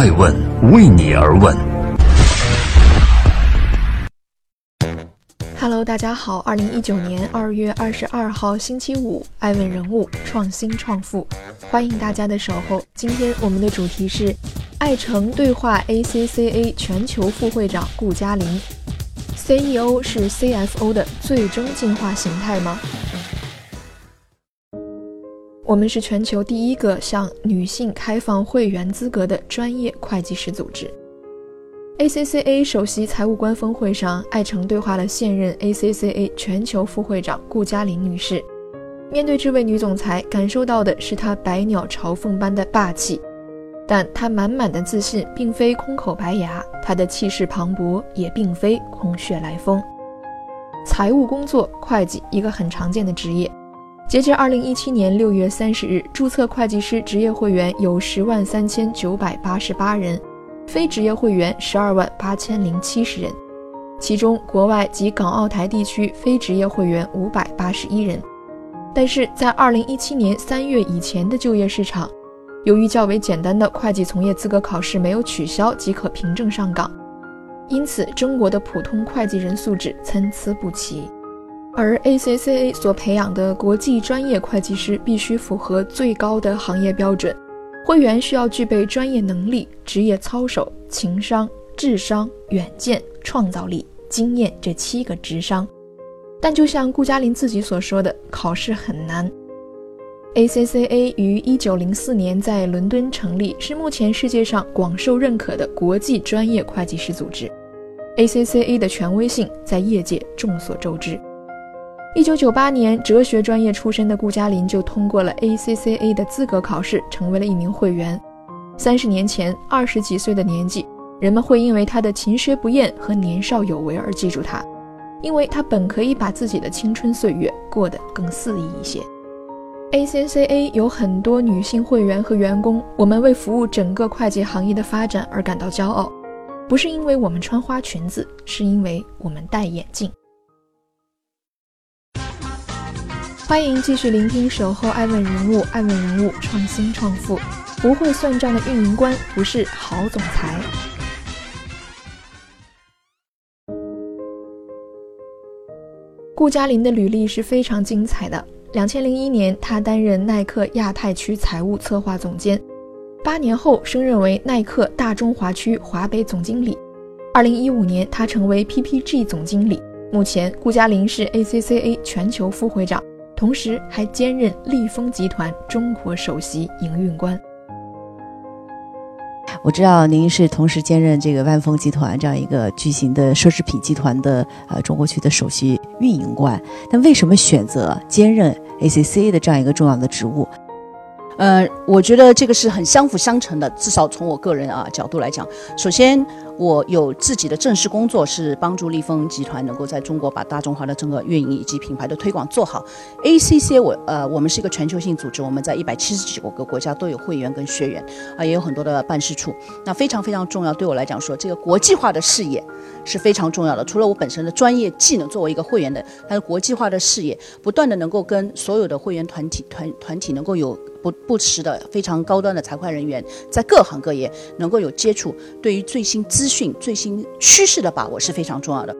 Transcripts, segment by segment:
爱问为你而问。Hello，大家好，二零一九年二月二十二号星期五，爱问人物创新创富，欢迎大家的守候。今天我们的主题是爱诚对话 ACCA 全球副会长顾嘉玲，CEO 是 CFO 的最终进化形态吗？我们是全球第一个向女性开放会员资格的专业会计师组织。ACCA 首席财务官峰会上，艾诚对话了现任 ACCA 全球副会长顾嘉玲女士。面对这位女总裁，感受到的是她百鸟朝凤般的霸气，但她满满的自信并非空口白牙，她的气势磅礴也并非空穴来风。财务工作，会计一个很常见的职业。截至二零一七年六月三十日，注册会计师职业会员有十万三千九百八十八人。非职业会员十二万八千零七十人，其中国外及港澳台地区非职业会员五百八十一人。但是在二零一七年三月以前的就业市场，由于较为简单的会计从业资格考试没有取消即可凭证上岗，因此中国的普通会计人素质参差不齐。而 ACCA 所培养的国际专业会计师必须符合最高的行业标准。会员需要具备专业能力、职业操守、情商、智商、远见、创造力、经验这七个智商。但就像顾嘉玲自己所说的，考试很难。ACCA 于一九零四年在伦敦成立，是目前世界上广受认可的国际专业会计师组织。ACCA 的权威性在业界众所周知。一九九八年，哲学专业出身的顾嘉林就通过了 ACCA 的资格考试，成为了一名会员。三十年前，二十几岁的年纪，人们会因为他的勤学不厌和年少有为而记住他，因为他本可以把自己的青春岁月过得更肆意一些。ACCA 有很多女性会员和员工，我们为服务整个会计行业的发展而感到骄傲，不是因为我们穿花裙子，是因为我们戴眼镜。欢迎继续聆听《守候爱问人物》，爱问人物创新创富，不会算账的运营官不是好总裁。顾嘉林的履历是非常精彩的。两千零一年，他担任耐克亚太区财务策划总监，八年后升任为耐克大中华区华北总经理。二零一五年，他成为 PPG 总经理。目前，顾嘉林是 ACCA 全球副会长。同时还兼任利丰集团中国首席营运官。我知道您是同时兼任这个万丰集团这样一个巨型的奢侈品集团的呃中国区的首席运营官，但为什么选择兼任 ACCA 的这样一个重要的职务？呃，我觉得这个是很相辅相成的，至少从我个人啊角度来讲，首先。我有自己的正式工作，是帮助利丰集团能够在中国把大中华的整个运营以及品牌的推广做好。ACC 我呃，我们是一个全球性组织，我们在一百七十几个国家都有会员跟学员啊，也有很多的办事处。那非常非常重要，对我来讲说，这个国际化的视野是非常重要的。除了我本身的专业技能，作为一个会员的，但是国际化的视野，不断的能够跟所有的会员团体团团体能够有不不时的非常高端的财会人员，在各行各业能够有接触，对于最新资讯、最新趋势的把握是非常重要的。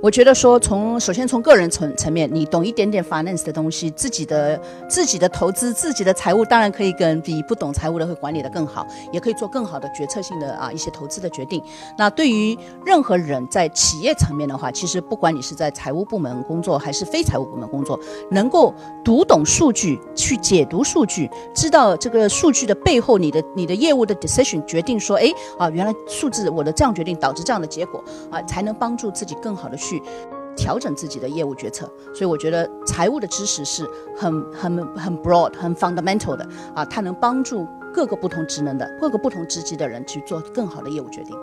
我觉得说，从首先从个人层层面，你懂一点点 finance 的东西，自己的自己的投资、自己的财务，当然可以跟比不懂财务的会管理的更好，也可以做更好的决策性的啊一些投资的决定。那对于任何人在企业层面的话，其实不管你是在财务部门工作还是非财务部门工作，能够读懂数据、去解读数据，知道这个数据的背后，你的你的业务的 decision 决定说，哎啊，原来数字我的这样决定导致这样的结果啊，才能帮助自己更好的。去调整自己的业务决策，所以我觉得财务的知识是很很很 broad、很 fundamental 的啊，它能帮助各个不同职能的、各个不同职级的人去做更好的业务决定。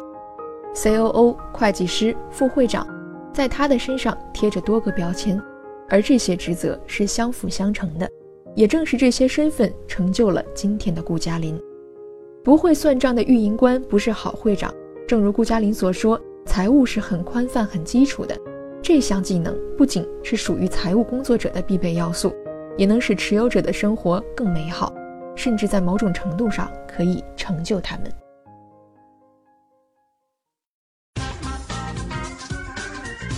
COO、会计师、副会长，在他的身上贴着多个标签，而这些职责是相辅相成的。也正是这些身份成就了今天的顾嘉林。不会算账的运营官不是好会长，正如顾嘉林所说。财务是很宽泛很基础的。这项技能不仅是属于财务工作者的必备要素也能使持有者的生活更美好甚至在某种程度上可以成就他们。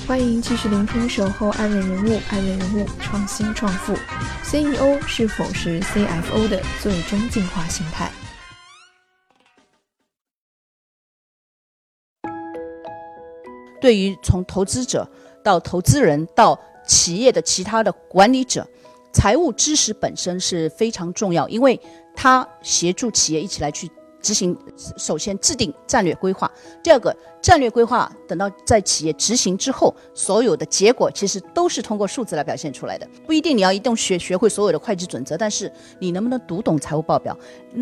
欢迎继续聆听守候爱问人物爱问人物创新创富。Ceo 是否是 cfo 的最终进化形态。对于从投资者到投资人到企业的其他的管理者，财务知识本身是非常重要，因为它协助企业一起来去。执行首先制定战略规划，第二个战略规划等到在企业执行之后，所有的结果其实都是通过数字来表现出来的。不一定你要一定学学会所有的会计准则，但是你能不能读懂财务报表，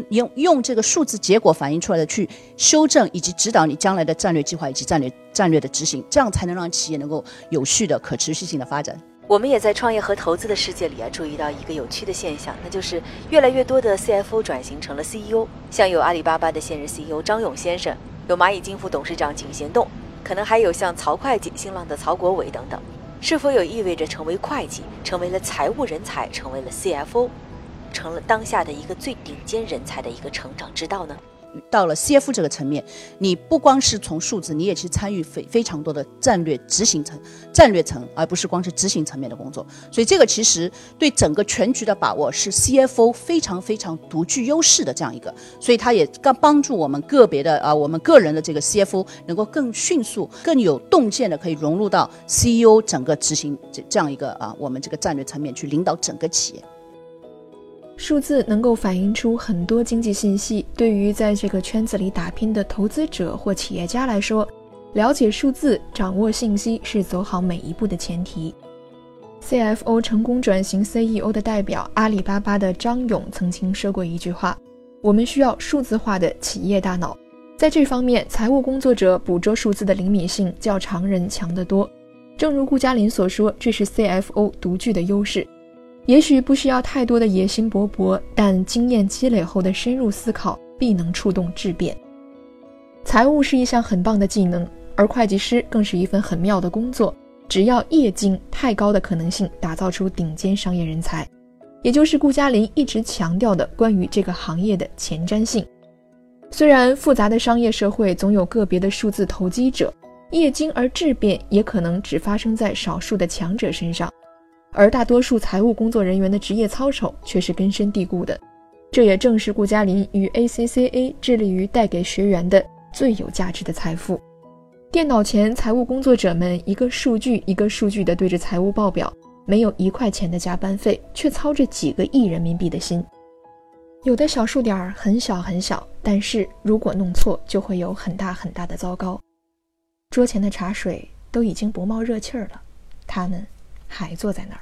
用用这个数字结果反映出来的去修正以及指导你将来的战略计划以及战略战略的执行，这样才能让企业能够有序的可持续性的发展。我们也在创业和投资的世界里啊，注意到一个有趣的现象，那就是越来越多的 CFO 转型成了 CEO。像有阿里巴巴的现任 CEO 张勇先生，有蚂蚁金服董事长井贤栋，可能还有像曹会计、新浪的曹国伟等等。是否有意味着成为会计，成为了财务人才，成为了 CFO，成了当下的一个最顶尖人才的一个成长之道呢？到了 CF 这个层面，你不光是从数字，你也去参与非非常多的战略执行层、战略层，而不是光是执行层面的工作。所以这个其实对整个全局的把握是 CFO 非常非常独具优势的这样一个，所以它也刚帮助我们个别的啊，我们个人的这个 CFO 能够更迅速、更有洞见的可以融入到 CEO 整个执行这这样一个啊，我们这个战略层面去领导整个企业。数字能够反映出很多经济信息，对于在这个圈子里打拼的投资者或企业家来说，了解数字、掌握信息是走好每一步的前提。CFO 成功转型 CEO 的代表阿里巴巴的张勇曾经说过一句话：“我们需要数字化的企业大脑。”在这方面，财务工作者捕捉数字的灵敏性较常人强得多。正如顾嘉林所说，这是 CFO 独具的优势。也许不需要太多的野心勃勃，但经验积累后的深入思考必能触动质变。财务是一项很棒的技能，而会计师更是一份很妙的工作。只要业精，太高的可能性打造出顶尖商业人才，也就是顾嘉林一直强调的关于这个行业的前瞻性。虽然复杂的商业社会总有个别的数字投机者，业精而质变也可能只发生在少数的强者身上。而大多数财务工作人员的职业操守却是根深蒂固的，这也正是顾嘉林与 ACCA 致力于带给学员的最有价值的财富。电脑前财务工作者们一个数据一个数据的对着财务报表，没有一块钱的加班费，却操着几个亿人民币的心。有的小数点很小很小，但是如果弄错，就会有很大很大的糟糕。桌前的茶水都已经不冒热气儿了，他们还坐在那儿。